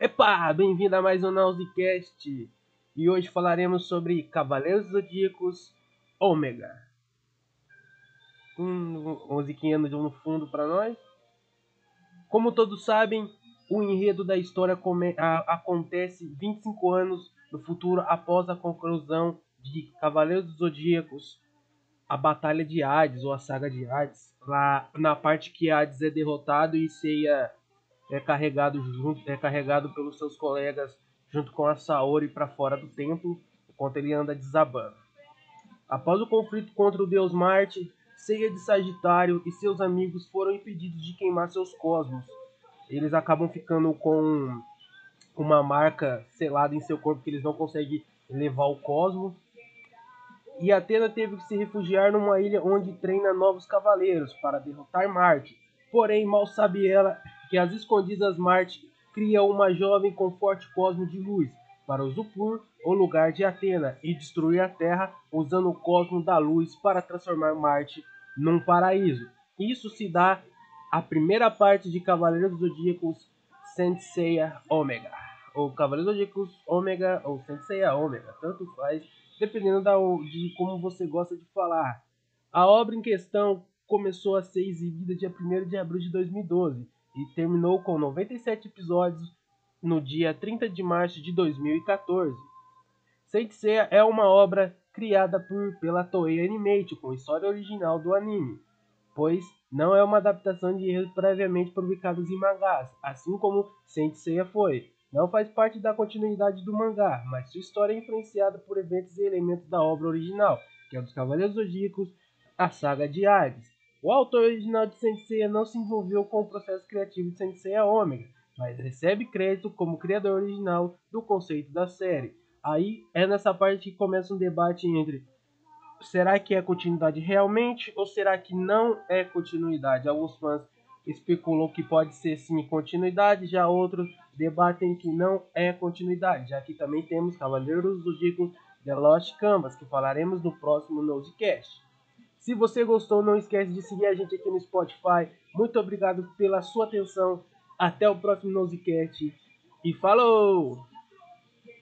Epá, bem-vindo a mais um Nausicast e hoje falaremos sobre Cavaleiros Zodíacos Ômega. Um musiquinha no fundo para nós. Como todos sabem, o enredo da história a, acontece 25 anos no futuro após a conclusão de Cavaleiros Zodíacos, a Batalha de Hades ou a Saga de Hades, lá na parte que Hades é derrotado e Seiya é carregado junto, é carregado pelos seus colegas junto com a Saori para fora do templo, enquanto ele anda desabando. Após o conflito contra o deus Marte, Seiya de Sagitário e seus amigos foram impedidos de queimar seus cosmos. Eles acabam ficando com uma marca selada em seu corpo que eles não conseguem levar o cosmo. E Atena teve que se refugiar numa ilha onde treina novos cavaleiros para derrotar Marte. Porém, mal sabe ela que as escondidas Marte cria uma jovem com forte cosmo de luz para usufruir o lugar de Atena e destruir a Terra usando o cosmo da luz para transformar Marte num paraíso. Isso se dá a primeira parte de Cavaleiros dos Zodíacos Senseiya Ômega. Ou Cavaleiros Zodíacos Ômega ou Senseiya Ômega, tanto faz, dependendo da, de como você gosta de falar. A obra em questão começou a ser exibida dia 1 de abril de 2012 e terminou com 97 episódios no dia 30 de março de 2014. Saint Seiya é uma obra criada por, pela Toei Animation com história original do anime, pois não é uma adaptação de erros previamente publicados em mangás, assim como Saint Seiya foi. Não faz parte da continuidade do mangá, mas sua história é influenciada por eventos e elementos da obra original, que é dos Cavaleiros Zodíacos, a saga de Hades. O autor original de Senseiya não se envolveu com o processo criativo de Senseiya Omega, mas recebe crédito como criador original do conceito da série. Aí é nessa parte que começa um debate entre será que é continuidade realmente ou será que não é continuidade? Alguns fãs especulam que pode ser sim continuidade, já outros debatem que não é continuidade. Já que também temos Cavaleiros do Zodíaco The Lost Canvas, que falaremos no próximo Nosecast. Se você gostou, não esquece de seguir a gente aqui no Spotify. Muito obrigado pela sua atenção. Até o próximo Nosecast. E falou!